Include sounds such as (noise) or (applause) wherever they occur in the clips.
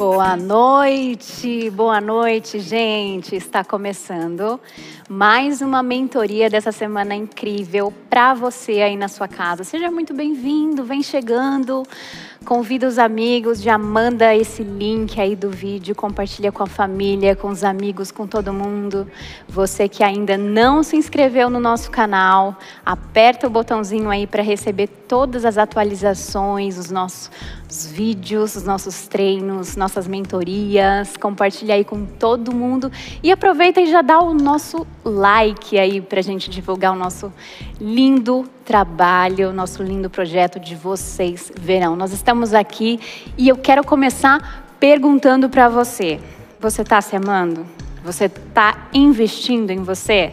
Boa noite, boa noite, gente. Está começando mais uma mentoria dessa semana incrível para você aí na sua casa. Seja muito bem-vindo, vem chegando. Convida os amigos, já manda esse link aí do vídeo, compartilha com a família, com os amigos, com todo mundo. Você que ainda não se inscreveu no nosso canal, aperta o botãozinho aí para receber todas as atualizações, os nossos vídeos, os nossos treinos, nossas mentorias. Compartilha aí com todo mundo e aproveita e já dá o nosso like aí para a gente divulgar o nosso lindo trabalho, nosso lindo projeto de vocês verão. Nós estamos aqui e eu quero começar perguntando para você: você está se amando? Você está investindo em você?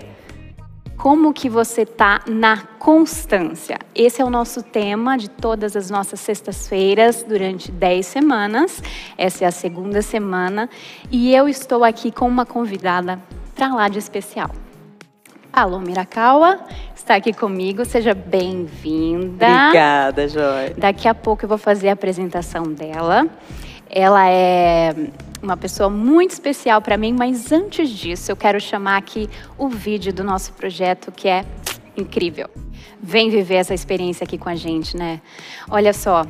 Como que você está na constância? Esse é o nosso tema de todas as nossas sextas-feiras durante 10 semanas. Essa é a segunda semana e eu estou aqui com uma convidada para lá de especial. Alô, Mirakawa, está aqui comigo. Seja bem-vinda. Obrigada, Joy. Daqui a pouco eu vou fazer a apresentação dela. Ela é uma pessoa muito especial para mim, mas antes disso, eu quero chamar aqui o vídeo do nosso projeto que é incrível. Vem viver essa experiência aqui com a gente, né? Olha só,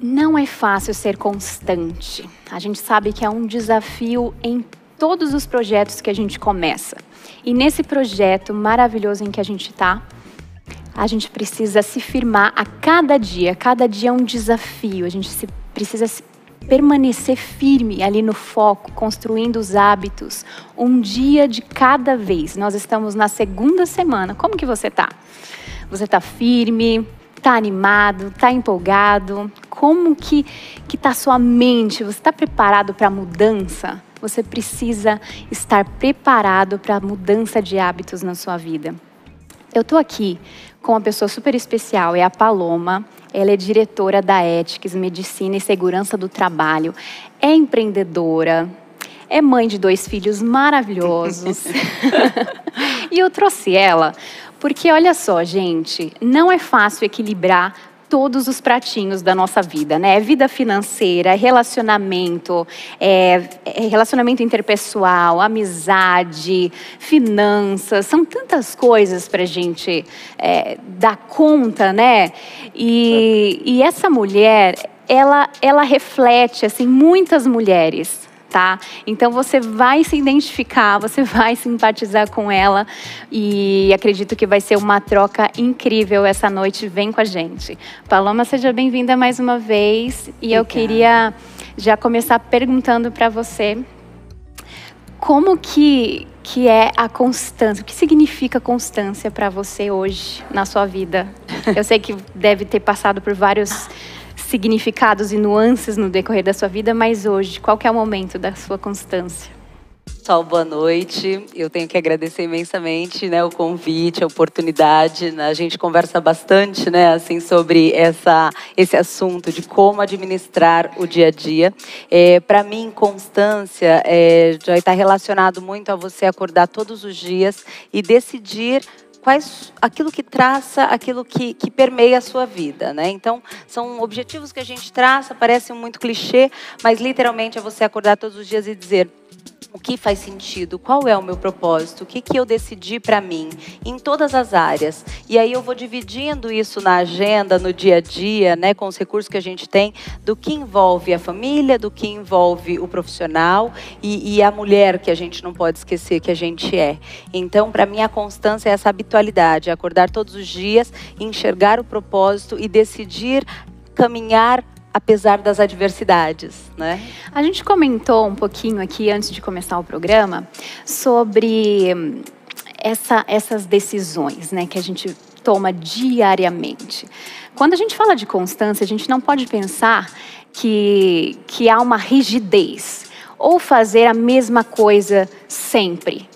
não é fácil ser constante. A gente sabe que é um desafio em todos os projetos que a gente começa. E nesse projeto maravilhoso em que a gente está, a gente precisa se firmar a cada dia. Cada dia é um desafio. A gente se, precisa se permanecer firme ali no foco, construindo os hábitos, um dia de cada vez. Nós estamos na segunda semana. Como que você está? Você está firme? Está animado? Está empolgado? Como que que está sua mente? Você está preparado para a mudança? Você precisa estar preparado para a mudança de hábitos na sua vida. Eu estou aqui com uma pessoa super especial, é a Paloma. Ela é diretora da Ethics, Medicina e Segurança do Trabalho. É empreendedora, é mãe de dois filhos maravilhosos. (laughs) e eu trouxe ela porque, olha só, gente, não é fácil equilibrar todos os pratinhos da nossa vida, né? Vida financeira, relacionamento, é, é, relacionamento interpessoal, amizade, finanças, são tantas coisas para a gente é, dar conta, né? E, e essa mulher, ela, ela reflete assim muitas mulheres tá? Então você vai se identificar, você (laughs) vai simpatizar com ela e acredito que vai ser uma troca incrível essa noite. Vem com a gente. Paloma, seja bem-vinda mais uma vez e Obrigada. eu queria já começar perguntando para você como que que é a constância? O que significa constância para você hoje na sua vida? Eu sei que deve ter passado por vários significados e nuances no decorrer da sua vida, mas hoje, qual é o momento da sua constância? Pessoal, boa noite. Eu tenho que agradecer imensamente, né, o convite, a oportunidade. A gente conversa bastante, né, assim, sobre essa esse assunto de como administrar o dia a dia. É, Para mim, constância é, já está relacionado muito a você acordar todos os dias e decidir quais aquilo que traça, aquilo que, que permeia a sua vida, né? Então, são objetivos que a gente traça, parecem muito clichê, mas literalmente é você acordar todos os dias e dizer o que faz sentido, qual é o meu propósito, o que, que eu decidi para mim, em todas as áreas. E aí eu vou dividindo isso na agenda, no dia a dia, né, com os recursos que a gente tem, do que envolve a família, do que envolve o profissional e, e a mulher que a gente não pode esquecer que a gente é. Então, para mim, a constância é essa habitualidade, acordar todos os dias, enxergar o propósito e decidir caminhar apesar das adversidades, né? A gente comentou um pouquinho aqui antes de começar o programa sobre hum, essa, essas decisões, né, que a gente toma diariamente. Quando a gente fala de constância, a gente não pode pensar que, que há uma rigidez ou fazer a mesma coisa sempre.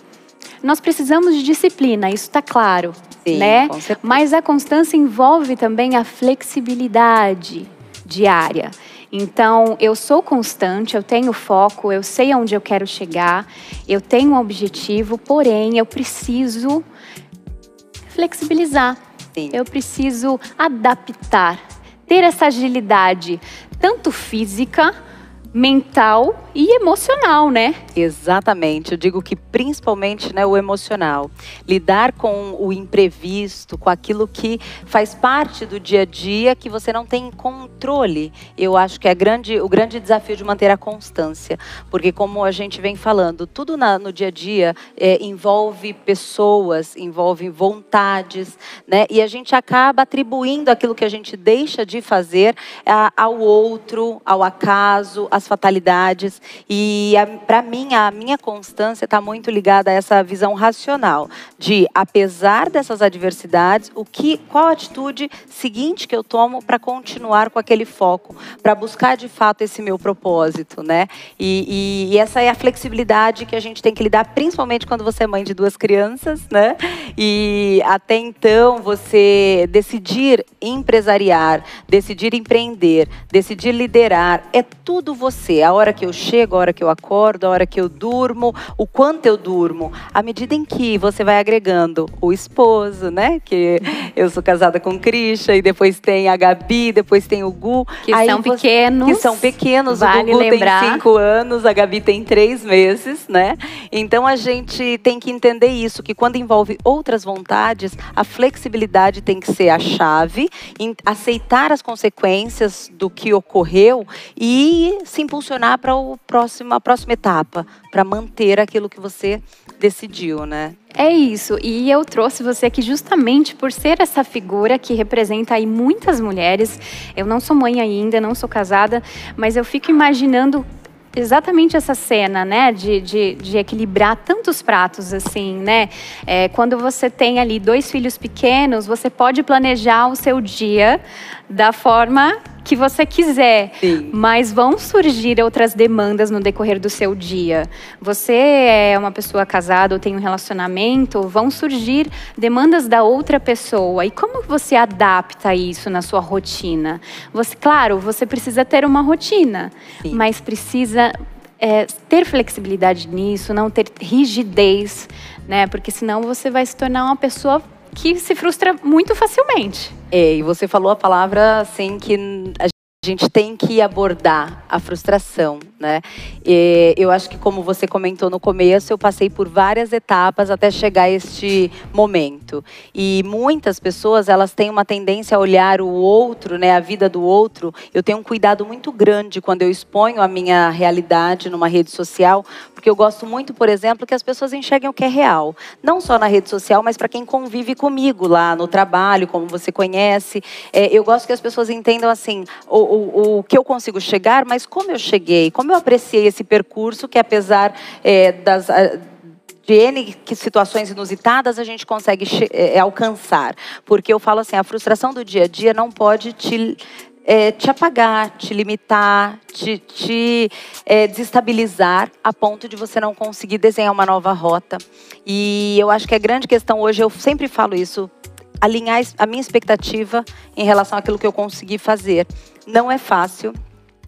Nós precisamos de disciplina, isso está claro, Sim, né? Mas a constância envolve também a flexibilidade, diária. Então, eu sou constante, eu tenho foco, eu sei aonde eu quero chegar, eu tenho um objetivo, porém, eu preciso flexibilizar. Sim. Eu preciso adaptar, ter essa agilidade, tanto física, mental e emocional, né? Exatamente. Eu digo que principalmente né, o emocional. Lidar com o imprevisto, com aquilo que faz parte do dia a dia que você não tem controle. Eu acho que é grande, o grande desafio de manter a constância. Porque, como a gente vem falando, tudo na, no dia a dia é, envolve pessoas, envolve vontades, né? E a gente acaba atribuindo aquilo que a gente deixa de fazer a, ao outro, ao acaso, às fatalidades. E para mim, a minha constância está muito ligada a essa visão racional de, apesar dessas adversidades, o que, qual a atitude seguinte que eu tomo para continuar com aquele foco, para buscar de fato esse meu propósito, né? E, e, e, essa é a flexibilidade que a gente tem que lidar, principalmente quando você é mãe de duas crianças, né? E até então você decidir empresariar, decidir empreender, decidir liderar, é tudo você. A hora que eu chego, a hora que eu acordo, a hora que eu durmo, o quanto eu durmo. À medida em que você vai agregando o esposo, né? Que eu sou casada com Krisha, e depois tem a Gabi, depois tem o Gu. Que Aí são você, pequenos. Que são pequenos. Vale o Gugu lembrar. tem cinco anos, a Gabi tem três meses, né? Então a gente tem que entender isso, que quando envolve outras vontades, a flexibilidade tem que ser a chave, aceitar as consequências do que ocorreu e se impulsionar para o próximo, a próxima etapa, para manter aquilo que você decidiu, né? É isso. E eu trouxe você aqui justamente por ser essa figura que representa aí muitas mulheres. Eu não sou mãe ainda, não sou casada, mas eu fico imaginando exatamente essa cena, né, de, de, de, equilibrar tantos pratos assim, né? É, quando você tem ali dois filhos pequenos, você pode planejar o seu dia da forma que você quiser, Sim. mas vão surgir outras demandas no decorrer do seu dia. Você é uma pessoa casada ou tem um relacionamento, vão surgir demandas da outra pessoa. E como você adapta isso na sua rotina? Você, claro, você precisa ter uma rotina, Sim. mas precisa é, ter flexibilidade nisso, não ter rigidez, né? Porque senão você vai se tornar uma pessoa que se frustra muito facilmente. É, e você falou a palavra assim que a gente tem que abordar a frustração, né? E eu acho que como você comentou no começo, eu passei por várias etapas até chegar a este momento. E muitas pessoas, elas têm uma tendência a olhar o outro, né, a vida do outro. Eu tenho um cuidado muito grande quando eu exponho a minha realidade numa rede social, porque eu gosto muito, por exemplo, que as pessoas enxerguem o que é real, não só na rede social, mas para quem convive comigo lá no trabalho, como você conhece. É, eu gosto que as pessoas entendam assim, o, o, o, que eu consigo chegar, mas como eu cheguei, como eu apreciei esse percurso que apesar é, das de N situações inusitadas a gente consegue é, alcançar. Porque eu falo assim, a frustração do dia a dia não pode te, é, te apagar, te limitar, te, te é, desestabilizar a ponto de você não conseguir desenhar uma nova rota. E eu acho que a grande questão hoje, eu sempre falo isso, alinhar a minha expectativa em relação àquilo que eu consegui fazer. Não é fácil,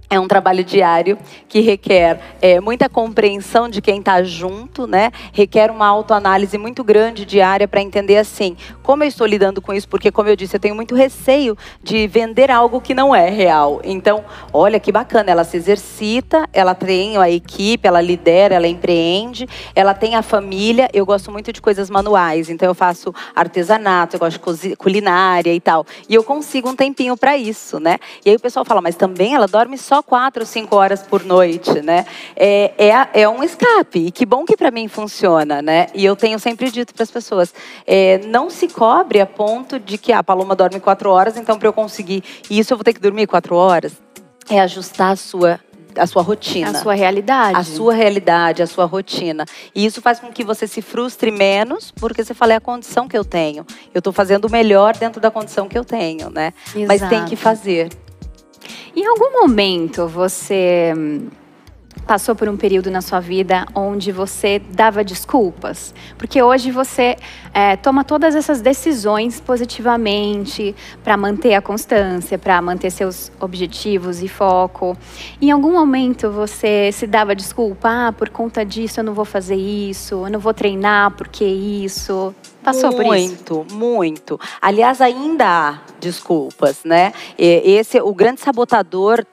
é um trabalho diário que requer é, muita compreensão de quem está junto, né? Requer uma autoanálise muito grande diária para entender assim como eu estou lidando com isso, porque como eu disse, eu tenho muito receio de vender algo que não é real. Então, olha que bacana, ela se exercita, ela tem a equipe, ela lidera, ela empreende, ela tem a família. Eu gosto muito de coisas manuais, então eu faço artesanato, eu gosto de culinária e tal, e eu consigo um tempinho para isso, né? E aí o pessoal fala, mas também ela dorme só quatro, cinco horas por noite, né? É, é, é um escape. E que bom que para mim funciona, né? E eu tenho sempre dito para as pessoas, é, não se cobre a ponto de que ah, a Paloma dorme quatro horas, então para eu conseguir isso eu vou ter que dormir quatro horas. É ajustar a sua a sua rotina. A sua realidade. A sua realidade, a sua rotina. E isso faz com que você se frustre menos, porque você fala, é a condição que eu tenho. Eu estou fazendo o melhor dentro da condição que eu tenho, né? Exato. Mas tem que fazer. Em algum momento você hum, passou por um período na sua vida onde você dava desculpas? Porque hoje você é, toma todas essas decisões positivamente para manter a constância, para manter seus objetivos e foco. Em algum momento você se dava desculpa, ah, por conta disso eu não vou fazer isso, eu não vou treinar porque isso. Passou muito, por isso? Muito, muito. Aliás, ainda há desculpas, né? Esse, o grande sabotador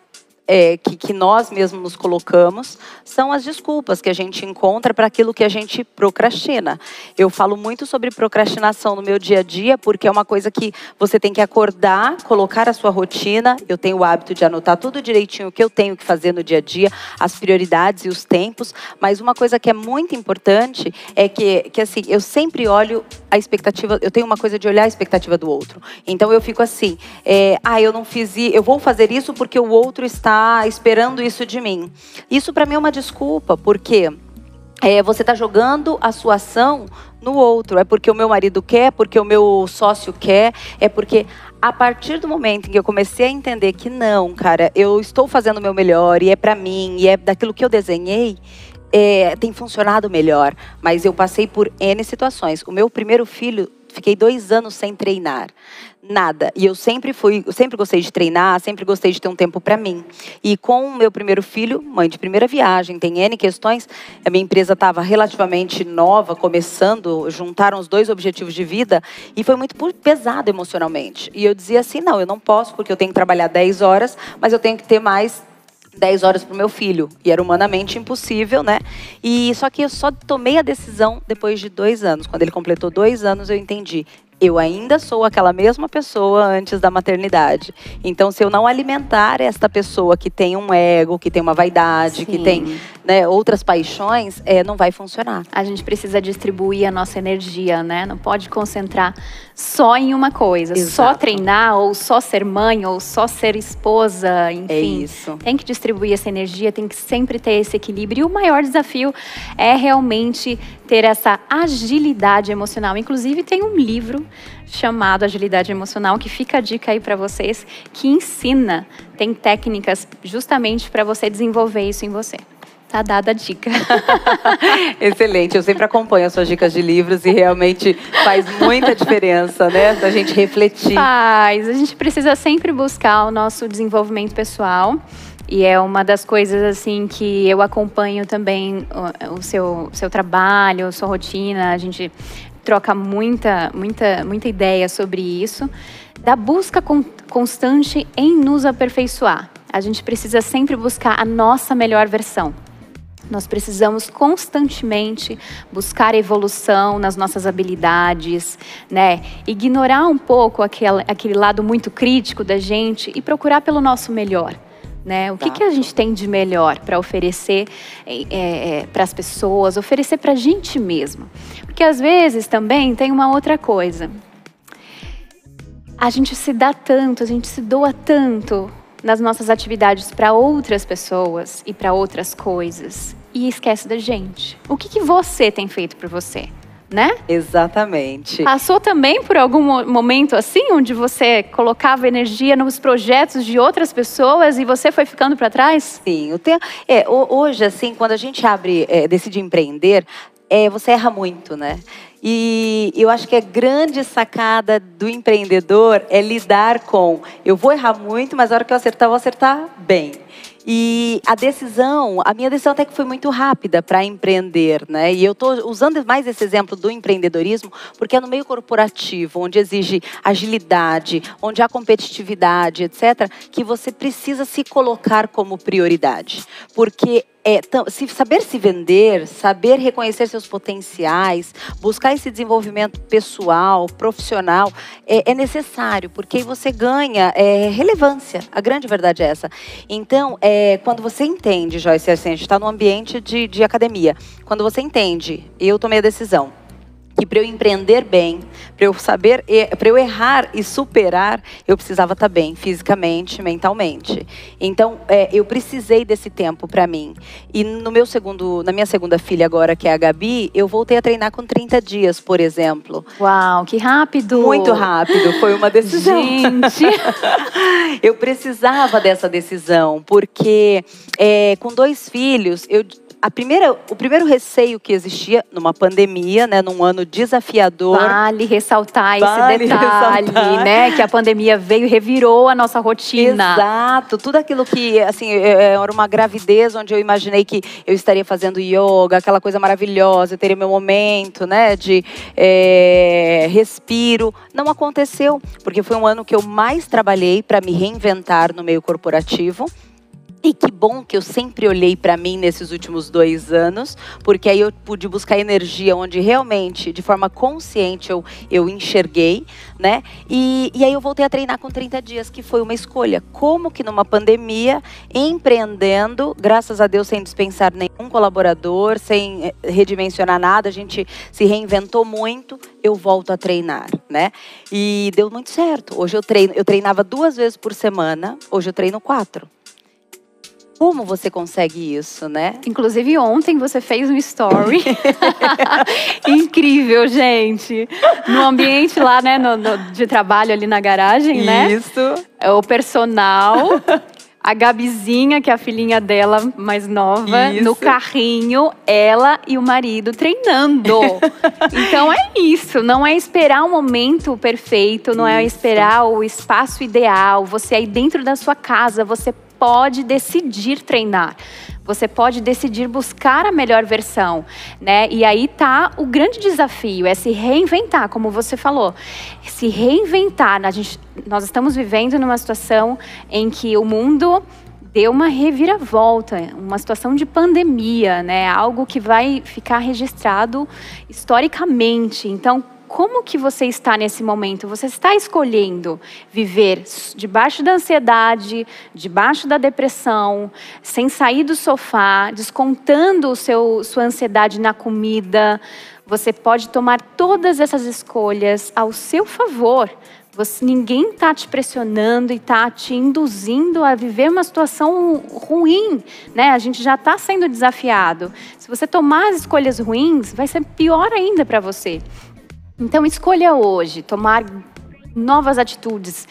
é, que, que, nós mesmos nos colocamos são as desculpas que a gente encontra para aquilo que a gente procrastina. Eu falo muito sobre procrastinação no meu dia a dia, porque é uma coisa que você tem que acordar, colocar a sua rotina. Eu tenho o hábito de anotar tudo direitinho o que eu tenho que fazer no dia a dia, as prioridades e os tempos. Mas uma coisa que é muito importante é que, que assim, eu sempre olho a expectativa, eu tenho uma coisa de olhar a expectativa do outro. Então eu fico assim, é, ah, eu não fiz, eu vou fazer isso porque o outro está esperando isso de mim. Isso para mim é uma desculpa, porque é, você está jogando a sua ação no outro. É porque o meu marido quer, porque o meu sócio quer, é porque a partir do momento em que eu comecei a entender que não, cara, eu estou fazendo o meu melhor e é para mim e é daquilo que eu desenhei, é, tem funcionado melhor. Mas eu passei por N situações. O meu primeiro filho Fiquei dois anos sem treinar. Nada. E eu sempre fui, eu sempre gostei de treinar, sempre gostei de ter um tempo para mim. E com o meu primeiro filho, mãe de primeira viagem, tem N questões, a minha empresa estava relativamente nova, começando, juntaram os dois objetivos de vida e foi muito pesado emocionalmente. E eu dizia assim: não, eu não posso, porque eu tenho que trabalhar 10 horas, mas eu tenho que ter mais 10 horas para o meu filho. E era humanamente impossível, né? E só que eu só tomei a decisão depois de dois anos. Quando ele completou dois anos, eu entendi eu ainda sou aquela mesma pessoa antes da maternidade. Então, se eu não alimentar esta pessoa que tem um ego, que tem uma vaidade, Sim. que tem né, outras paixões, é, não vai funcionar. A gente precisa distribuir a nossa energia, né? Não pode concentrar só em uma coisa, Exato. só treinar, ou só ser mãe, ou só ser esposa, enfim. É isso. Tem que distribuir essa energia, tem que sempre ter esse equilíbrio. E o maior desafio é realmente ter essa agilidade emocional. Inclusive, tem um livro chamado Agilidade Emocional que fica a dica aí para vocês, que ensina, tem técnicas justamente para você desenvolver isso em você. Tá dada a dica. (laughs) Excelente. Eu sempre acompanho as suas dicas de livros e realmente faz muita diferença, né? Da gente refletir. Faz. A gente precisa sempre buscar o nosso desenvolvimento pessoal. E é uma das coisas assim que eu acompanho também o, o seu, seu trabalho, sua rotina. A gente troca muita, muita, muita ideia sobre isso. Da busca con constante em nos aperfeiçoar. A gente precisa sempre buscar a nossa melhor versão. Nós precisamos constantemente buscar evolução nas nossas habilidades, né? Ignorar um pouco aquele, aquele lado muito crítico da gente e procurar pelo nosso melhor. Né? O que, que a gente tem de melhor para oferecer é, é, para as pessoas, oferecer para a gente mesmo? Porque às vezes também tem uma outra coisa. A gente se dá tanto, a gente se doa tanto nas nossas atividades para outras pessoas e para outras coisas e esquece da gente. O que, que você tem feito por você? Né? Exatamente. Passou também por algum momento assim, onde você colocava energia nos projetos de outras pessoas e você foi ficando para trás? Sim, o te... é, hoje assim, quando a gente abre, é, decide empreender, é, você erra muito, né? E eu acho que a grande sacada do empreendedor é lidar com eu vou errar muito, mas a hora que eu acertar, eu vou acertar bem. E a decisão, a minha decisão até que foi muito rápida para empreender, né? E eu estou usando mais esse exemplo do empreendedorismo porque é no meio corporativo, onde exige agilidade, onde há competitividade, etc., que você precisa se colocar como prioridade. Porque é, se, saber se vender, saber reconhecer seus potenciais, buscar esse desenvolvimento pessoal, profissional, é, é necessário, porque você ganha é, relevância. A grande verdade é essa. Então, é, quando você entende, Joyce, assim, a gente está no ambiente de, de academia, quando você entende, eu tomei a decisão que para eu empreender bem, para eu saber, para eu errar e superar, eu precisava estar tá bem fisicamente, mentalmente. Então, é, eu precisei desse tempo para mim. E no meu segundo, na minha segunda filha agora, que é a Gabi, eu voltei a treinar com 30 dias, por exemplo. Uau, que rápido! Muito rápido, foi uma decisão. Gente, (laughs) eu precisava dessa decisão, porque é, com dois filhos, eu a primeira, o primeiro receio que existia numa pandemia, né, num ano desafiador. Vale ressaltar vale esse detalhe, ressaltar. né, que a pandemia veio e revirou a nossa rotina. Exato, tudo aquilo que, assim, é, é, era uma gravidez onde eu imaginei que eu estaria fazendo yoga, aquela coisa maravilhosa, eu teria meu momento, né, de é, respiro, não aconteceu, porque foi um ano que eu mais trabalhei para me reinventar no meio corporativo E que bom que eu sempre olhei para mim nesses últimos dois anos, porque aí eu pude buscar energia onde realmente, de forma consciente, eu, eu enxerguei, né? E, e aí eu voltei a treinar com 30 dias, que foi uma escolha. Como que numa pandemia, empreendendo, graças a Deus, sem dispensar nenhum colaborador, sem eh, redimensionar nada, a gente se reinventou muito, eu volto a treinar, né? E deu muito certo. Hoje eu treino, eu treinava duas vezes por semana, hoje eu treino quatro. Como você consegue isso, né? Inclusive ontem você fez um story (laughs) incrível, gente. No ambiente lá, né, no, no, de trabalho ali na garagem, né? Isso. É o personal. A Gabizinha, que é a filhinha dela mais nova, isso. no carrinho, ela e o marido treinando. (laughs) então é isso, não é esperar o momento perfeito, não isso. é esperar o espaço ideal, você aí dentro da sua casa, você pode decidir treinar. Você pode decidir buscar a melhor versão, né? E aí tá o grande desafio, é se reinventar, como você falou. Se reinventar. A gente, nós estamos vivendo numa situação em que o mundo deu uma reviravolta, uma situação de pandemia, né? Algo que vai ficar registrado historicamente. Então, como que você está nesse momento? Você está escolhendo viver debaixo da ansiedade, debaixo da depressão, sem sair do sofá, descontando o seu, sua ansiedade na comida. Você pode tomar todas essas escolhas ao seu favor. Você, ninguém está te pressionando e está te induzindo a viver uma situação ruim, né? A gente já está sendo desafiado. Se você tomar as escolhas ruins, vai ser pior ainda para você. Então, escolha hoje tomar novas atitudes,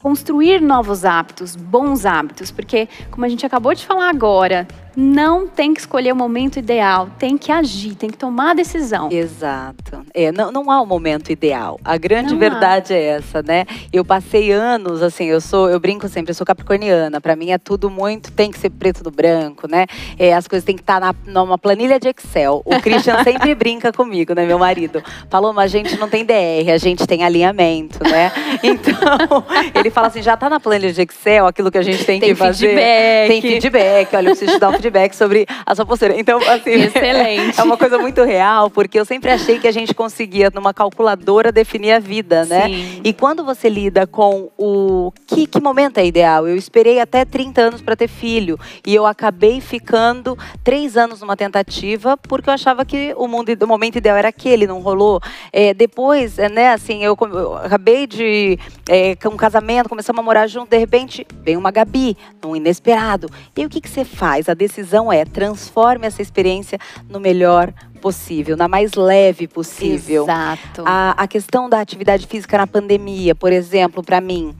construir novos hábitos, bons hábitos, porque, como a gente acabou de falar agora, não tem que escolher o momento ideal, tem que agir, tem que tomar a decisão. Exato. É, não, não há um momento ideal. A grande não verdade há. é essa, né? Eu passei anos, assim, eu sou, eu brinco sempre, eu sou capricorniana. Para mim é tudo muito, tem que ser preto no branco, né? É, as coisas têm que estar tá na, numa planilha de Excel. O Christian (laughs) sempre brinca comigo, né, meu marido? Falou, mas a gente não tem DR, a gente tem alinhamento, né? (laughs) Então, ele fala assim, já tá na planilha de Excel aquilo que a gente tem, tem que fazer. Feedback. Tem feedback. Olha, eu preciso te dar um feedback sobre a sua postura. Então, assim. Excelente. (laughs) É uma coisa muito real, porque eu sempre achei que a gente conseguia, numa calculadora, definir a vida, né? Sim. E quando você lida com o. Que, que momento é ideal? Eu esperei até 30 anos para ter filho. E eu acabei ficando três anos numa tentativa, porque eu achava que o, mundo, o momento ideal era aquele, não rolou. É, depois, é, né, assim, eu, eu acabei de. É, com um casamento, começamos a morar junto, de repente, vem uma Gabi, um inesperado. E o que, que você faz? A decisão é transforme essa experiência no melhor possível, na mais leve possível. Exato. A, a questão da atividade física na pandemia, por exemplo, para mim,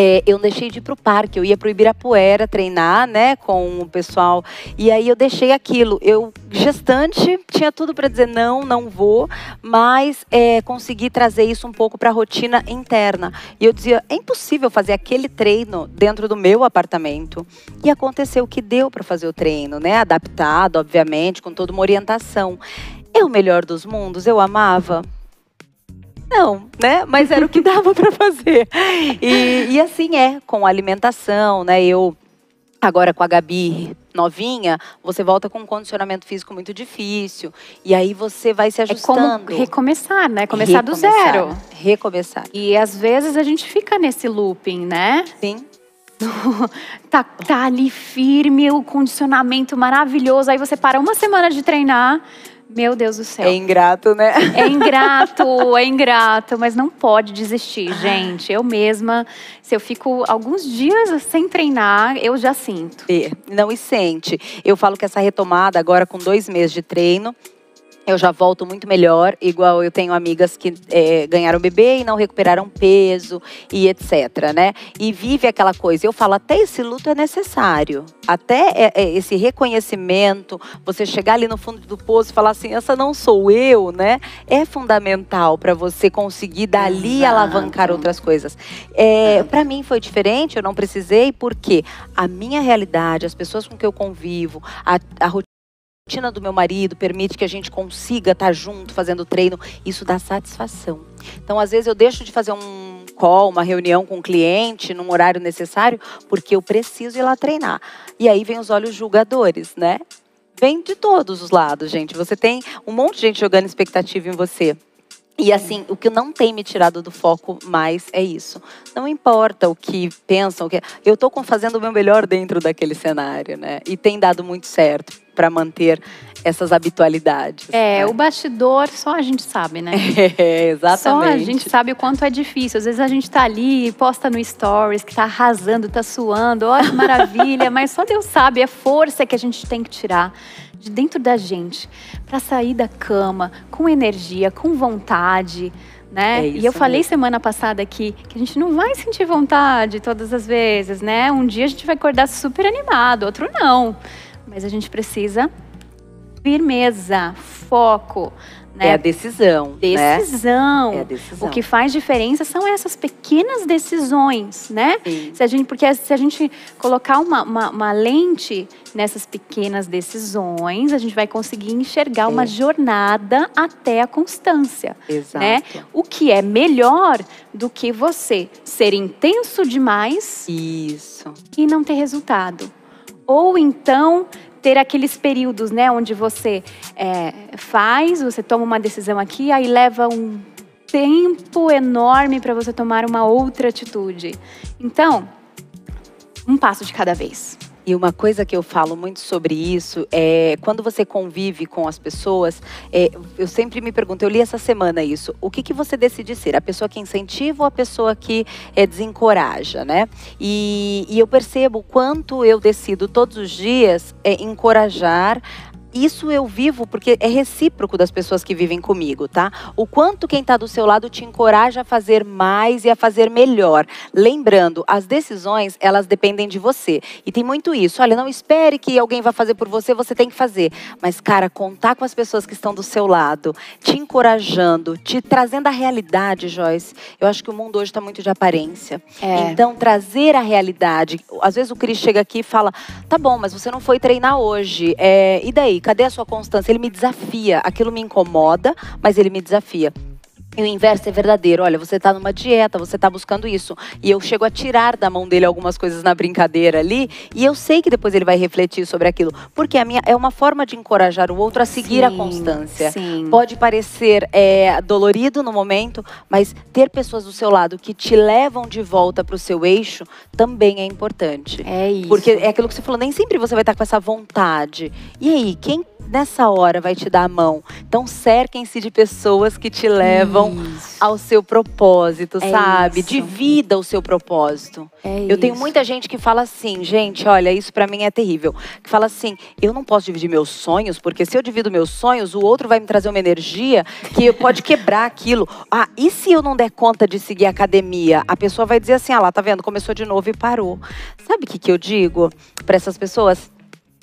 é, eu deixei de ir para o parque, eu ia para o Ibirapuera treinar, né, com o pessoal. E aí eu deixei aquilo. Eu, gestante, tinha tudo para dizer não, não vou, mas é, consegui trazer isso um pouco para a rotina interna. E eu dizia, é impossível fazer aquele treino dentro do meu apartamento. E aconteceu que deu para fazer o treino, né, adaptado, obviamente, com toda uma orientação. É o melhor dos mundos, eu amava. Não, né? Mas era o que (laughs) dava para fazer. E, e assim é, com a alimentação, né? Eu Agora com a Gabi novinha, você volta com um condicionamento físico muito difícil. E aí você vai se ajustando. É como recomeçar, né? Começar recomeçar, do zero. Recomeçar. E às vezes a gente fica nesse looping, né? Sim. (laughs) tá, tá ali firme, o condicionamento maravilhoso. Aí você para uma semana de treinar, meu Deus do céu. É ingrato, né? É ingrato, é ingrato, mas não pode desistir, gente. Eu mesma, se eu fico alguns dias sem treinar, eu já sinto. É, não, e sente. Eu falo que essa retomada agora com dois meses de treino, eu já volto muito melhor, igual eu tenho amigas que é, ganharam bebê e não recuperaram peso e etc, né? E vive aquela coisa. Eu falo, até esse luto é necessário. Até é, é, esse reconhecimento, você chegar ali no fundo do poço e falar assim, essa não sou eu, né? É fundamental para você conseguir dali Exato. alavancar outras coisas. É, para mim foi diferente, eu não precisei, porque a minha realidade, as pessoas com que eu convivo, a, a rotina rotina do meu marido permite que a gente consiga estar junto fazendo treino, isso dá satisfação. Então, às vezes eu deixo de fazer um call, uma reunião com o um cliente num horário necessário, porque eu preciso ir lá treinar. E aí vem os olhos julgadores, né? Vem de todos os lados, gente. Você tem um monte de gente jogando expectativa em você. E assim, o que não tem me tirado do foco mais é isso. Não importa o que pensam, o que eu estou fazendo o meu melhor dentro daquele cenário, né? E tem dado muito certo para manter essas habitualidades. É, né? o bastidor só a gente sabe, né? (laughs) É, exatamente. Só a gente sabe o quanto é difícil. Às vezes a gente está ali, posta no stories, que está arrasando, está suando, olha que maravilha, (laughs) mas só Deus sabe a força que a gente tem que tirar de dentro da gente para sair da cama com energia, com vontade. Né? É e eu falei mesmo. semana passada aqui que a gente não vai sentir vontade todas as vezes, né? Um dia a gente vai acordar super animado, outro não. Mas a gente precisa firmeza, foco, né? É a decisão. Decisão. Né? É a decisão. O que faz diferença são essas pequenas decisões, né? Sim. Se a gente, porque se a gente colocar uma, uma, uma, lente nessas pequenas decisões, a gente vai conseguir enxergar é. uma jornada até a constância. Exato. Né? O que é melhor do que você ser intenso demais Isso. e não ter resultado. Ou então ter aqueles períodos, né, onde você é, faz, você toma uma decisão aqui, aí leva um tempo enorme para você tomar uma outra atitude. Então, um passo de cada vez. E uma coisa que eu falo muito sobre isso é quando você convive com as pessoas, é, eu sempre me pergunto, eu li essa semana isso, o que, que você decide ser? A pessoa que incentiva ou a pessoa que é, desencoraja, né? E, e eu percebo quanto eu decido todos os dias é, encorajar isso eu vivo porque é recíproco das pessoas que vivem comigo, tá? O quanto quem está do seu lado te encoraja a fazer mais e a fazer melhor. Lembrando, as decisões, elas dependem de você. E tem muito isso. Olha, não espere que alguém vá fazer por você, você tem que fazer. Mas, cara, contar com as pessoas que estão do seu lado, te encorajando, te trazendo a realidade, Joyce. Eu acho que o mundo hoje está muito de aparência. É. Então, trazer a realidade. Às vezes o Cris chega aqui e fala: tá bom, mas você não foi treinar hoje. É, e daí? Cadê a sua constância? Ele me desafia. Aquilo me incomoda, mas ele me desafia. E o inverso é verdadeiro. Olha, você está numa dieta, você está buscando isso. E eu chego a tirar da mão dele algumas coisas na brincadeira ali. E eu sei que depois ele vai refletir sobre aquilo. Porque a minha é uma forma de encorajar o outro a seguir sim, a constância. Sim. Pode parecer é, dolorido no momento, mas ter pessoas do seu lado que te levam de volta para o seu eixo também é importante. É isso. Porque é aquilo que você falou, nem sempre você vai estar com essa vontade. E aí, quem nessa hora vai te dar a mão? Então cerquem-se de pessoas que te levam Isso. ao seu propósito, É sabe? isso. Divida o seu propósito. É Eu tenho isso. muita gente que fala assim, gente, olha, isso pra mim é terrível. Que fala assim, eu não posso dividir meus sonhos, porque se eu divido meus sonhos, o outro vai me trazer uma energia que pode quebrar aquilo. Ah, e se eu não der conta de seguir a academia? A pessoa vai dizer assim, ah lá, tá vendo? Começou de novo e parou. Sabe o que, que eu digo para essas pessoas?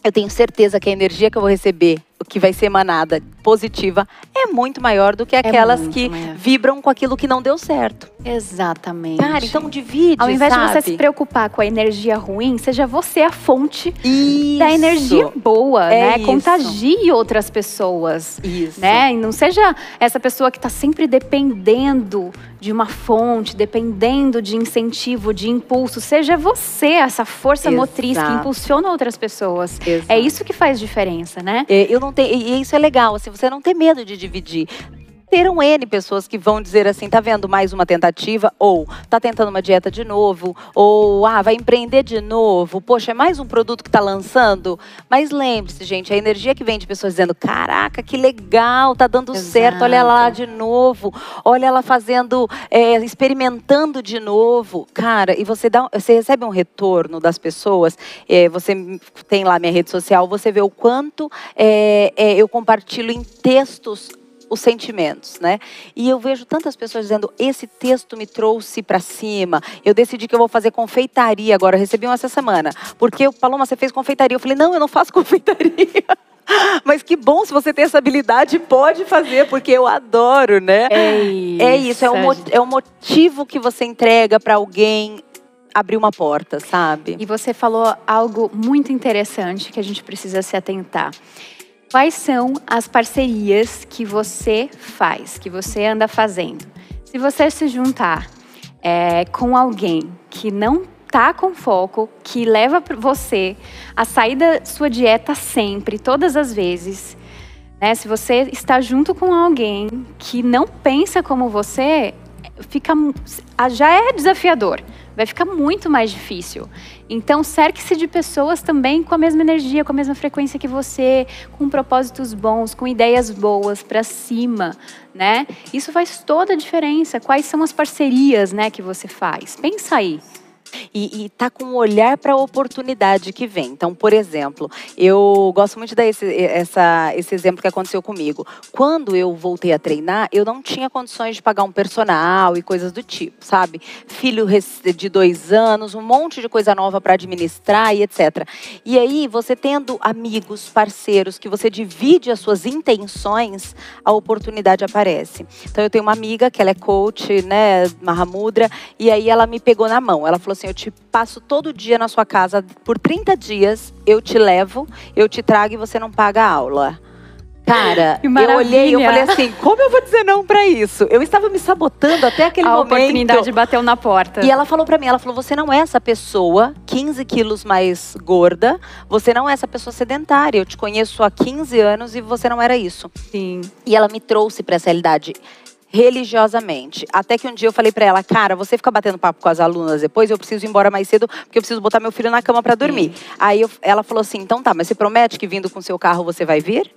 Eu tenho certeza que a energia que eu vou receber, o que vai ser emanada positiva, é muito maior do que aquelas muito que maior. vibram com aquilo que não deu certo. Exatamente. Cara, então divide, Ao invés sabe? de você se preocupar com a energia ruim, seja você a fonte Isso. da energia boa, É né? isso. Contagie outras pessoas. Isso. Né? E não seja essa pessoa que está sempre dependendo de uma fonte, dependendo de incentivo, de impulso. Seja você essa força motriz que Exato. impulsiona outras pessoas. Exato. É isso que faz diferença, né? É, eu não tenho, e isso é legal, assim, você não ter medo de dividir. Terão N pessoas que vão dizer assim, tá vendo mais uma tentativa, ou tá tentando uma dieta de novo, ou ah, vai empreender de novo, poxa, é mais um produto que tá lançando. Mas lembre-se, gente, a energia que vem de pessoas dizendo, caraca, que legal, tá dando Exato. certo, olha ela lá de novo, olha ela fazendo, é, experimentando de novo. Cara, e você, dá, você recebe um retorno das pessoas, é, você tem lá minha rede social, você vê o quanto é, é, eu compartilho em textos os sentimentos, né? E eu vejo tantas pessoas dizendo: esse texto me trouxe para cima. Eu decidi que eu vou fazer confeitaria agora. Eu recebi uma essa semana. Porque o Paloma, você fez confeitaria. Eu falei: não, eu não faço (laughs) confeitaria. Mas que bom se você tem essa habilidade, pode fazer, porque eu adoro, né? É isso. É isso, é um, mo- é um motivo que você entrega para alguém abrir uma porta, sabe? E você falou algo muito interessante que a gente precisa se atentar. Quais são as parcerias que você faz, que você anda fazendo? Se você se juntar é, com alguém que não tá com foco, que leva você a sair da sua dieta sempre, todas as vezes, né? Se você está junto com alguém que não pensa como você, fica já é desafiador vai ficar muito mais difícil. Então, cerque-se de pessoas também com a mesma energia, com a mesma frequência que você, com propósitos bons, com ideias boas para cima, né? Isso faz toda a diferença. Quais são as parcerias, né, que você faz? Pensa aí e, está com um olhar para a oportunidade que vem. Então, por exemplo, eu gosto muito de dar esse, essa, esse exemplo que aconteceu comigo. Quando eu voltei a treinar, eu não tinha condições de pagar um personal e coisas do tipo, sabe? Filho de dois anos, um monte de coisa nova para administrar e etc. E aí, você tendo amigos, parceiros, que você divide as suas intenções, a oportunidade aparece. Então, eu tenho uma amiga que ela é coach, né, Mahamudra, e aí ela me pegou na mão. Ela falou assim: eu te passo todo dia na sua casa por 30 dias, eu te levo, eu te trago e você não paga a aula. Cara, eu olhei e eu falei assim, como eu vou dizer não para isso? Eu estava me sabotando até aquele a momento. A oportunidade bateu na porta. E ela falou para mim, ela falou, você não é essa pessoa 15 quilos mais gorda, você não é essa pessoa sedentária. Eu te conheço há 15 anos e você não era isso. Sim. E ela me trouxe para essa realidade religiosamente. Até que um dia eu falei para ela, cara, você fica batendo papo com as alunas depois, eu preciso ir embora mais cedo porque eu preciso botar meu filho na cama para dormir. Aí eu, ela falou assim, então tá, mas você promete que vindo com seu carro você vai vir?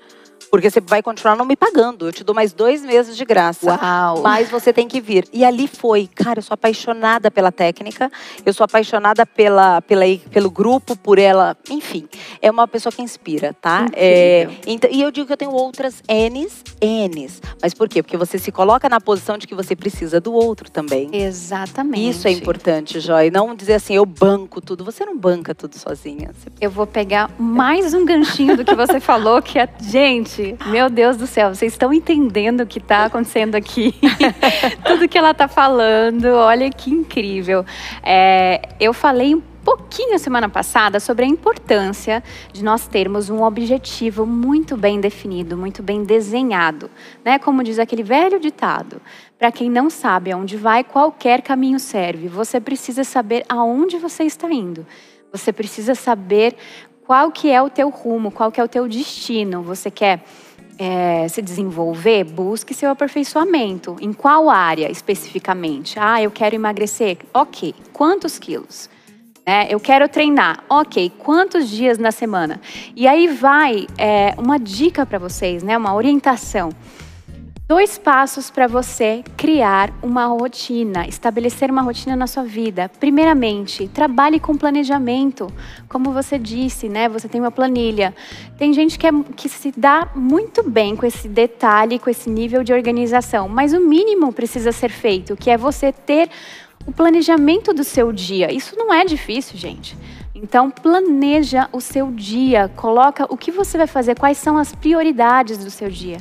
Porque você vai continuar não me pagando. Eu te dou mais dois meses de graça. Uau. Mas você tem que vir. E ali foi. Cara, eu sou apaixonada pela técnica. Eu sou apaixonada pela, pela, pelo grupo, por ela. Enfim, é uma pessoa que inspira, tá? É, então, e eu digo que eu tenho outras N's, N's. Mas por quê? Porque você se coloca na posição de que você precisa do outro também. Exatamente. Isso é importante, Joy. Não dizer assim, eu banco tudo. Você não banca tudo sozinha. Você... Eu vou pegar mais um ganchinho do que você falou, que é, gente, gente, meu Deus do céu, vocês estão entendendo o que está acontecendo aqui? (laughs) Tudo que ela está falando, olha que incrível. É, eu falei um pouquinho semana passada sobre a importância de nós termos um objetivo muito bem definido, muito bem desenhado, né? Como diz aquele velho ditado: para quem não sabe aonde vai, qualquer caminho serve. Você precisa saber aonde você está indo. Você precisa saber qual que é o teu rumo, qual que é o teu destino. Você quer é, se desenvolver, busque seu aperfeiçoamento. Em qual área especificamente? Ah, eu quero emagrecer. Ok, quantos quilos? É, eu quero treinar. Ok, quantos dias na semana? E aí vai é, uma dica para vocês, né? Uma orientação. Dois passos para você criar uma rotina, estabelecer uma rotina na sua vida. Primeiramente, trabalhe com planejamento. Como você disse, né? Você tem uma planilha. Tem gente que, é, que se dá muito bem com esse detalhe, com esse nível de organização, mas o mínimo precisa ser feito, que é você ter o planejamento do seu dia. Isso não é difícil, gente. Então, planeja o seu dia, coloca o que você vai fazer, quais são as prioridades do seu dia.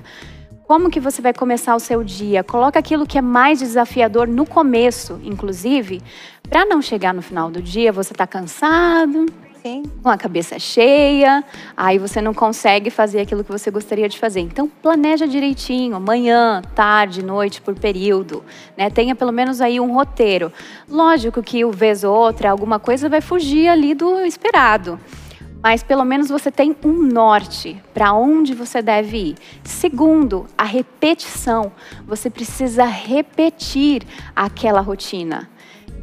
Como que você vai começar o seu dia? Coloca aquilo que é mais desafiador no começo, inclusive, para não chegar no final do dia você tá cansado, Sim. com a cabeça cheia, aí você não consegue fazer aquilo que você gostaria de fazer. Então planeja direitinho, manhã, tarde, noite, por período, né? Tenha pelo menos aí um roteiro. Lógico que o vez ou outra alguma coisa vai fugir ali do esperado mas pelo menos você tem um norte para onde você deve ir. Segundo, a repetição. Você precisa repetir aquela rotina.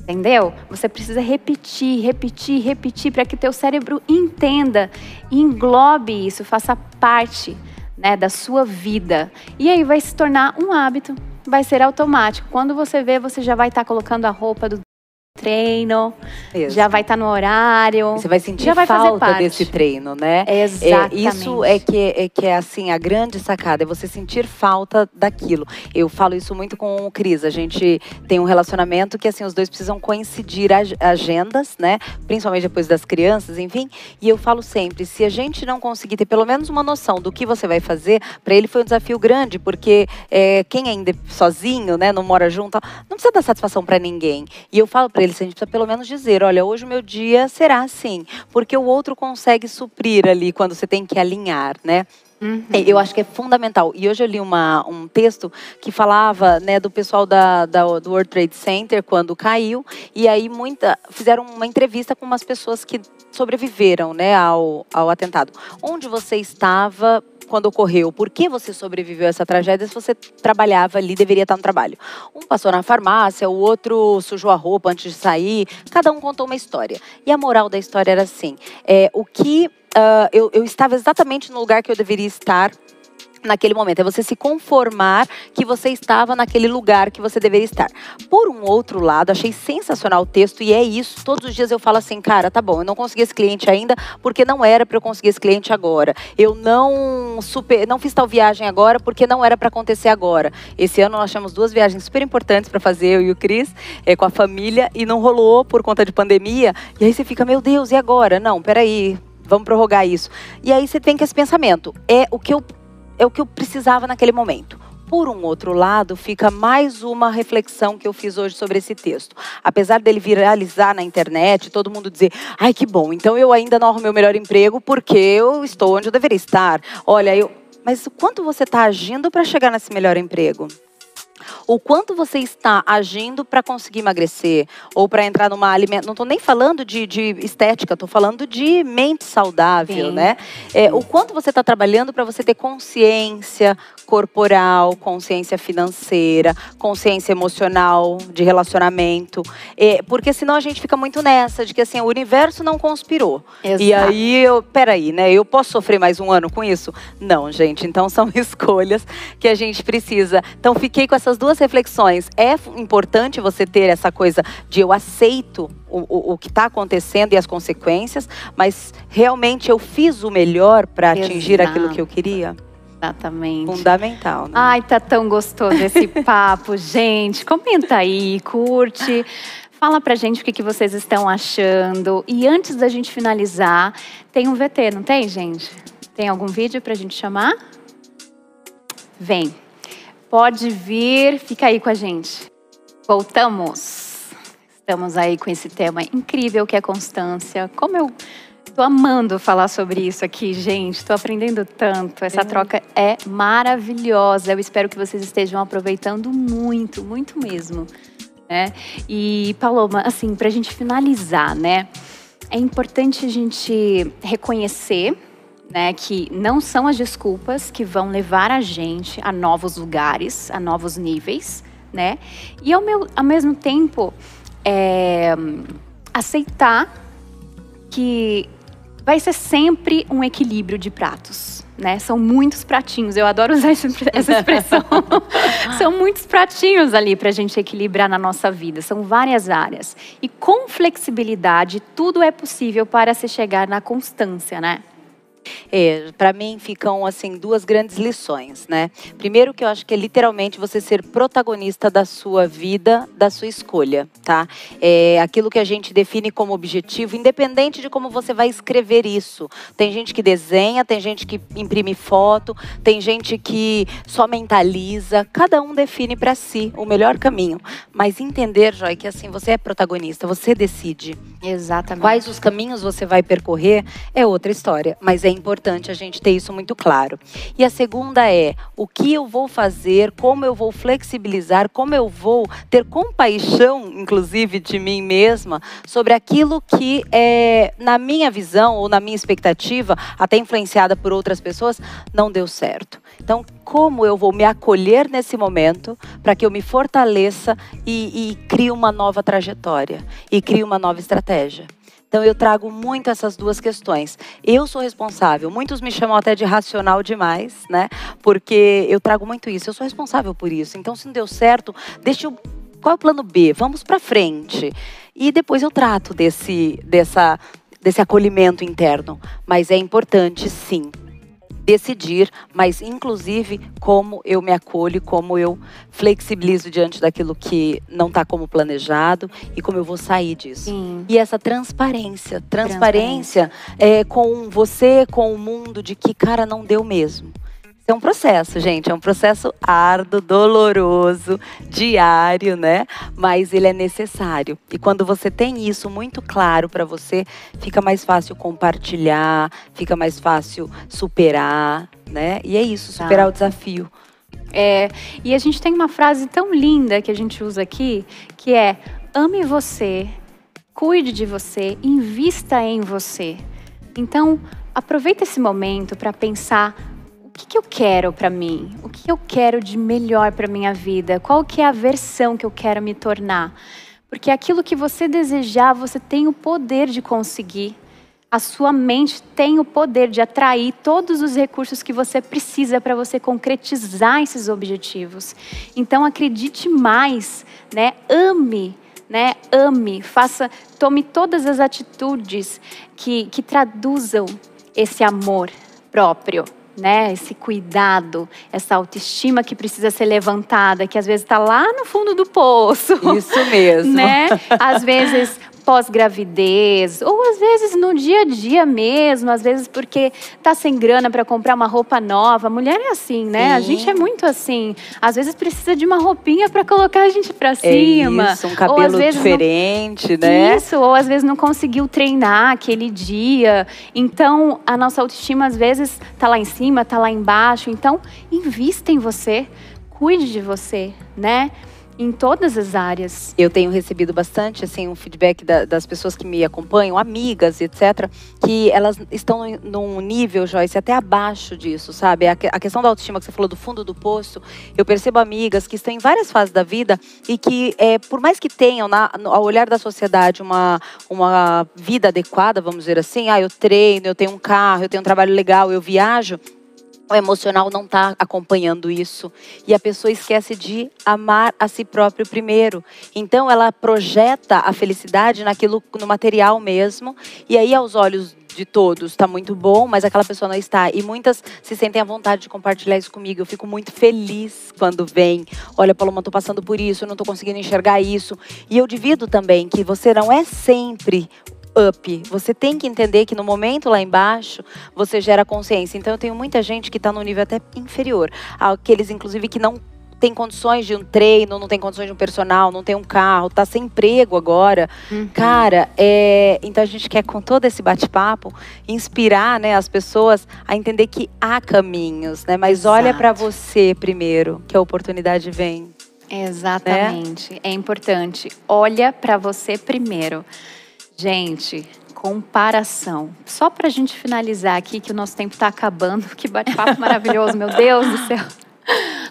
Entendeu? Você precisa repetir, repetir, repetir para que teu cérebro entenda englobe isso, faça parte né, da sua vida. E aí vai se tornar um hábito, vai ser automático. Quando você vê, você já vai estar tá colocando a roupa do treino, Isso. já vai estar tá no horário. Você vai sentir vai falta desse treino, né? Exatamente. É, isso é que, é que é assim, a grande sacada, é você sentir falta daquilo. Eu falo isso muito com o Cris, a gente tem um relacionamento que assim, os dois precisam coincidir agendas, né? Principalmente depois das crianças, enfim. E eu falo sempre, se a gente não conseguir ter pelo menos uma noção do que você vai fazer, para ele foi um desafio grande, porque é, quem ainda é sozinho, né, não mora junto, não precisa dar satisfação para ninguém. E eu falo para eles, a gente precisa pelo menos dizer, olha, hoje o meu dia será assim, porque o outro consegue suprir ali quando você tem que alinhar, né? Uhum. Eu acho que é fundamental. E hoje eu li uma, um texto que falava né, do pessoal da, da, do World Trade Center quando caiu. E aí muita, fizeram uma entrevista com umas pessoas que sobreviveram né, ao, ao atentado. Onde você estava quando ocorreu? Por que você sobreviveu a essa tragédia se você trabalhava ali, deveria estar no trabalho? Um passou na farmácia, o outro sujou a roupa antes de sair. Cada um contou uma história. E a moral da história era assim: é, o que uh, eu, eu estava exatamente no lugar que eu deveria estar naquele momento. É você se conformar que você estava naquele lugar que você deveria estar. Por um outro lado, achei sensacional o texto e é isso. Todos os dias eu falo assim, cara, tá bom, eu não consegui esse cliente ainda porque não era para eu conseguir esse cliente agora. Eu não super, não fiz tal viagem agora porque não era para acontecer agora. Esse ano nós tínhamos duas viagens super importantes para fazer eu e o Cris, é, com a família e não rolou por conta de pandemia. E aí você fica, meu Deus, e agora? Não, peraí, vamos prorrogar isso. E aí você tem que esse pensamento, é o que eu é o que eu precisava naquele momento. Por um outro lado, fica mais uma reflexão que eu fiz hoje sobre esse texto. Apesar dele viralizar na internet, todo mundo dizer: ai, que bom, então eu ainda não arrumei o melhor emprego porque eu estou onde eu deveria estar. Olha, eu. Mas quanto você está agindo para chegar nesse melhor emprego? O quanto você está agindo para conseguir emagrecer ou para entrar numa alimentação. Não estou nem falando de, de estética, estou falando de mente saudável, Sim. né? É, o quanto você está trabalhando para você ter consciência corporal, consciência financeira, consciência emocional, de relacionamento. É, porque senão a gente fica muito nessa, de que assim, o universo não conspirou. Exato. E aí, eu, peraí, né? Eu posso sofrer mais um ano com isso? Não, gente. Então são (laughs) escolhas que a gente precisa. Então fiquei com essas duas reflexões. É importante você ter essa coisa de eu aceito o, o, o que está acontecendo e as consequências, mas realmente eu fiz o melhor para atingir aquilo que eu queria? Exatamente. Fundamental, né? Ai, tá tão gostoso esse (laughs) papo, gente. Comenta aí, curte. Fala pra gente o que, que vocês estão achando. E antes da gente finalizar, tem um VT, não tem, gente? Tem algum vídeo pra gente chamar? Vem. Pode vir, fica aí com a gente. Voltamos. Estamos aí com esse tema incrível que é constância. Como eu Estou amando falar sobre isso aqui, gente. Estou aprendendo tanto. Essa é. troca é maravilhosa. Eu espero que vocês estejam aproveitando muito, muito mesmo. Né? E, Paloma, assim, para a gente finalizar, né? É importante a gente reconhecer né, que não são as desculpas que vão levar a gente a novos lugares, a novos níveis, né? E ao, meu, ao mesmo tempo é, aceitar que vai ser sempre um equilíbrio de pratos. Né? São muitos pratinhos, eu adoro usar essa expressão. (laughs) São muitos pratinhos ali para a gente equilibrar na nossa vida, são várias áreas. E com flexibilidade, tudo é possível para se chegar na constância, né? É, para mim ficam assim duas grandes lições, né? Primeiro que eu acho que é literalmente você ser protagonista da sua vida, da sua escolha, tá? É aquilo que a gente define como objetivo, independente de como você vai escrever isso. Tem gente que desenha, tem gente que imprime foto, tem gente que só mentaliza. Cada um define para si o melhor caminho, mas entender, Joy, que assim você é protagonista, você decide. Exatamente. Quais os caminhos você vai percorrer é outra história, mas é importante a gente ter isso muito claro. E a segunda é o que eu vou fazer, como eu vou flexibilizar, como eu vou ter compaixão, inclusive, de mim mesma sobre aquilo que, é, na minha visão ou na minha expectativa, até influenciada por outras pessoas, não deu certo. Então, como eu vou me acolher nesse momento para que eu me fortaleça e, e crie uma nova trajetória e crie uma nova estratégia? Então eu trago muito essas duas questões. Eu sou responsável. Muitos me chamam até de racional demais, né? Porque eu trago muito isso. Eu sou responsável por isso. Então se não deu certo, deixa eu qual é o plano B? Vamos para frente. E depois eu trato desse dessa desse acolhimento interno, mas é importante sim decidir, mas inclusive como eu me acolho, como eu flexibilizo diante daquilo que não está como planejado e como eu vou sair disso. Sim. E essa transparência, transparência, transparência. É, com você, com o mundo, de que, cara, não deu mesmo. É um processo, gente, é um processo árduo, doloroso, diário, né? Mas ele é necessário. E quando você tem isso muito claro para você, fica mais fácil compartilhar, fica mais fácil superar, né? E é isso, superar tá. o desafio. É, e a gente tem uma frase tão linda que a gente usa aqui, que é: ame você, cuide de você, invista em você. Então, aproveita esse momento para pensar que, que eu quero para mim? O que eu quero de melhor para minha vida? Qual que é a versão que eu quero me tornar? Porque aquilo que você desejar, você tem o poder de conseguir. A sua mente tem o poder de atrair todos os recursos que você precisa para você concretizar esses objetivos. Então acredite mais, né? Ame, né? Ame, faça, tome todas as atitudes que, que traduzam esse amor próprio né? Esse cuidado, essa autoestima que precisa ser levantada, que às vezes está lá no fundo do poço. Isso mesmo. (laughs) Né? Às vezes pós-gravidez, ou às vezes no dia a dia mesmo, às vezes porque tá sem grana para comprar uma roupa nova. Mulher é assim, né? Sim. A gente é muito assim. Às vezes precisa de uma roupinha para colocar a gente para é cima. Isso, um cabelo diferente, não... né? Isso, ou às vezes não conseguiu treinar aquele dia. Então, a nossa autoestima às vezes tá lá em cima, tá lá embaixo. Então, invista em você, cuide de você, né? Em todas as áreas. Eu tenho recebido bastante assim um feedback da, das pessoas que me acompanham, amigas, etc, que elas estão num nível, Joyce, até abaixo disso, sabe? A, a questão da autoestima que você falou do fundo do poço, eu percebo amigas que estão em várias fases da vida e que, é, por mais que tenham, na, ao olhar da sociedade, uma, uma vida adequada, vamos dizer assim, ah, eu treino, eu tenho um carro, eu tenho um trabalho legal, eu viajo, o emocional não está acompanhando isso. E a pessoa esquece de amar a si próprio primeiro. Então ela projeta a felicidade naquilo, no material mesmo. E aí, aos olhos de todos, está muito bom, mas aquela pessoa não está. E muitas se sentem à vontade de compartilhar isso comigo. Eu fico muito feliz quando vem. Olha, Paloma, estou passando por isso, não estou conseguindo enxergar isso. E eu divido também que você não é sempre up. Você tem que entender que no momento lá embaixo você gera consciência. Então eu tenho muita gente que está no nível até inferior. Aqueles, inclusive, que não tem condições de um treino, não tem condições de um personal, não tem um carro, tá sem emprego agora. Uhum. Cara, é... então a gente quer com todo esse bate-papo inspirar, né, as pessoas a entender que há caminhos, né? Mas Exato. olha para você primeiro, que a oportunidade vem. Exatamente. Né? É importante. Olha para você primeiro. Gente, comparação. Só para a gente finalizar aqui, que o nosso tempo está acabando. (laughs) Que bate-papo maravilhoso, meu Deus do céu.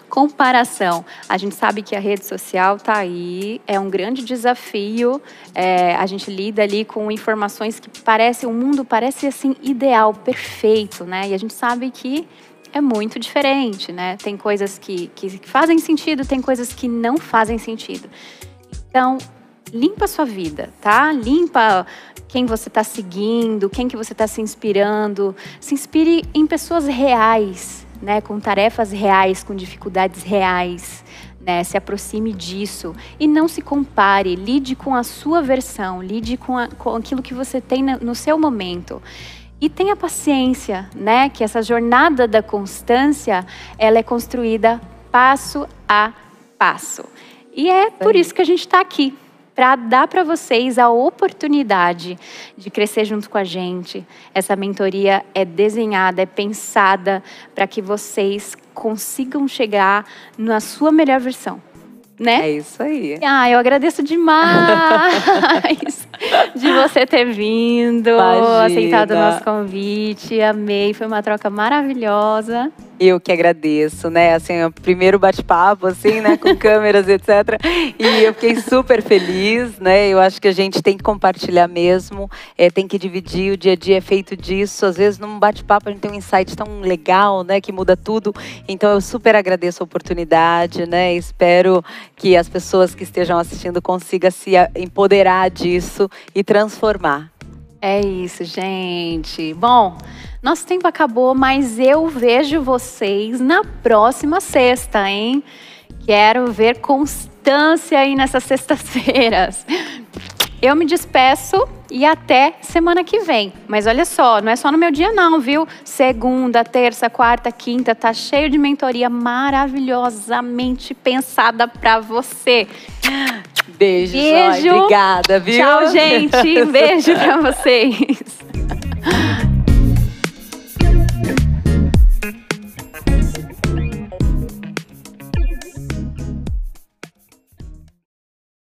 Comparação. A gente sabe que a rede social está aí, é um grande desafio. É, a gente lida ali com informações que parece, o mundo parece assim ideal, perfeito, né? E a gente sabe que é muito diferente, né? Tem coisas que, que fazem sentido, tem coisas que não fazem sentido. Então, limpa a sua vida, tá? Limpa quem você está seguindo, quem que você está se inspirando. Se inspire em pessoas reais, né? Com tarefas reais, com dificuldades reais. Né, se aproxime disso e não se compare, lide com a sua versão, lide com, a, com aquilo que você tem no seu momento. E tenha paciência, né? Que essa jornada da constância, ela é construída passo a passo. E é por isso que a gente está aqui, para dar para vocês a oportunidade de crescer junto com a gente. Essa mentoria é desenhada, é pensada para que vocês consigam chegar na sua melhor versão. Né? É isso aí. Ah, eu agradeço demais (laughs) de você ter vindo, Imagina. aceitado o nosso convite. Amei, foi uma troca maravilhosa. Eu que agradeço, né? Assim, o primeiro bate-papo, assim, né? Com (laughs) câmeras, etc. E eu fiquei super feliz, né? Eu acho que a gente tem que compartilhar mesmo, é, tem que dividir. O dia a dia é feito disso. Às vezes, num bate-papo, a gente tem um insight tão legal, né? Que muda tudo. Então, eu super agradeço a oportunidade, né? Espero que as pessoas que estejam assistindo consigam se empoderar disso e transformar. É isso, gente. Bom. Nosso tempo acabou, mas eu vejo vocês na próxima sexta, hein? Quero ver constância aí nessas sextas-feiras. Eu me despeço e até semana que vem. Mas olha só, não é só no meu dia não, viu? Segunda, terça, quarta, quinta, tá cheio de mentoria maravilhosamente pensada para você. Beijo, Beijo. Joy. Obrigada, viu? Tchau, gente. (laughs) Beijo para vocês.